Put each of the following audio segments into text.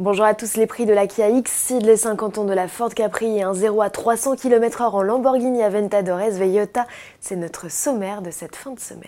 Bonjour à tous, les prix de la Kia X-Ceed, les 50 ans de la Ford Capri et un 0 à 300 km/h en Lamborghini Aventador SV c'est notre sommaire de cette fin de semaine.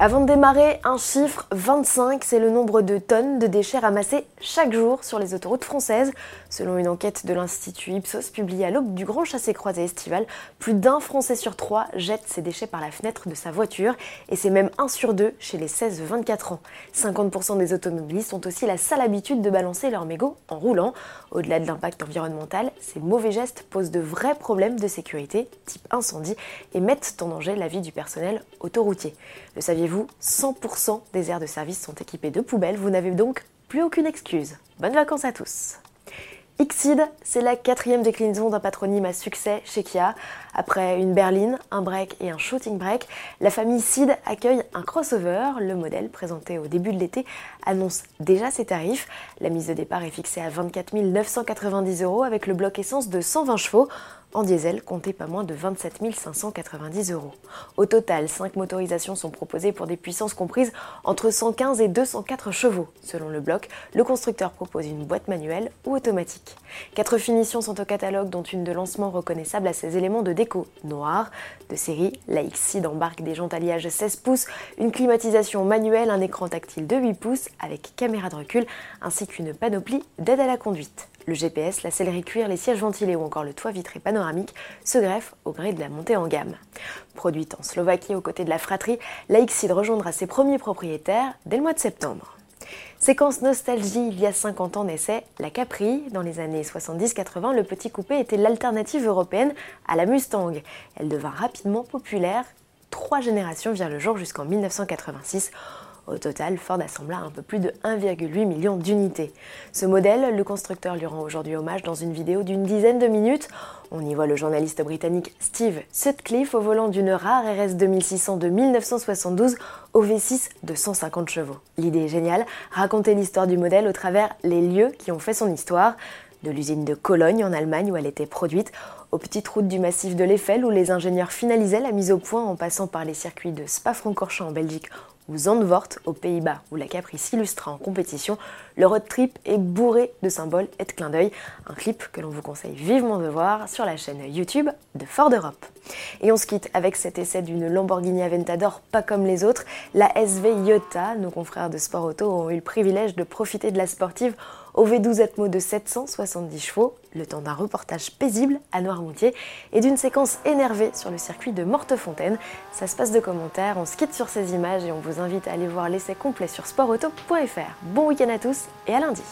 Avant de démarrer, un chiffre 25, c'est le nombre de tonnes de déchets ramassés chaque jour sur les autoroutes françaises. Selon une enquête de l'Institut Ipsos publiée à l'aube du grand chassé-croisé estival, plus d'un Français sur trois jette ses déchets par la fenêtre de sa voiture et c'est même un sur deux chez les 16-24 ans. 50% des automobilistes ont aussi la sale habitude de balancer leurs mégots en roulant. Au-delà de l'impact environnemental, ces mauvais gestes posent de vrais problèmes de sécurité, type incendie, et mettent en danger la vie du personnel autoroutier. Le vous 100% des aires de service sont équipées de poubelles, vous n'avez donc plus aucune excuse. Bonnes vacances à tous Xseed, c'est la quatrième déclinaison d'un patronyme à succès chez Kia. Après une berline, un break et un shooting break, la famille Seed accueille un crossover. Le modèle, présenté au début de l'été, annonce déjà ses tarifs. La mise de départ est fixée à 24 990 euros avec le bloc essence de 120 chevaux. En diesel, comptez pas moins de 27 590 euros. Au total, 5 motorisations sont proposées pour des puissances comprises entre 115 et 204 chevaux. Selon le bloc, le constructeur propose une boîte manuelle ou automatique. Quatre finitions sont au catalogue, dont une de lancement reconnaissable à ses éléments de déco noir. De série, la X-Seed embarque des jantes alliage 16 pouces, une climatisation manuelle, un écran tactile de 8 pouces avec caméra de recul, ainsi qu'une panoplie d'aide à la conduite. Le GPS, la sellerie cuir, les sièges ventilés ou encore le toit vitré panoramique se greffent au gré de la montée en gamme. Produite en Slovaquie aux côtés de la fratrie, la Xide rejoindra ses premiers propriétaires dès le mois de septembre. Séquence nostalgie, il y a 50 ans naissait la Capri. Dans les années 70-80, le petit coupé était l'alternative européenne à la Mustang. Elle devint rapidement populaire. Trois générations virent le jour jusqu'en 1986 au total, Ford assembla un peu plus de 1,8 million d'unités. Ce modèle, le constructeur lui rend aujourd'hui hommage dans une vidéo d'une dizaine de minutes. On y voit le journaliste britannique Steve Sutcliffe au volant d'une rare RS 2600 de 1972 au V6 de 150 chevaux. L'idée est géniale, raconter l'histoire du modèle au travers les lieux qui ont fait son histoire de l'usine de Cologne en Allemagne où elle était produite, aux petites routes du massif de l'Eiffel où les ingénieurs finalisaient la mise au point en passant par les circuits de Spa-Francorchamps en Belgique ou Zandvoort aux Pays-Bas où la Capri s'illustra en compétition, le road trip est bourré de symboles et de clins d'œil, un clip que l'on vous conseille vivement de voir sur la chaîne YouTube de Ford Europe. Et on se quitte avec cet essai d'une Lamborghini Aventador pas comme les autres, la SV Iota. Nos confrères de Sport Auto ont eu le privilège de profiter de la sportive au V12 Atmo de 770 chevaux, le temps d'un reportage paisible à Noirmoutier et d'une séquence énervée sur le circuit de Mortefontaine. Ça se passe de commentaires, on se quitte sur ces images et on vous invite à aller voir l'essai complet sur sportauto.fr. Bon week-end à tous et à lundi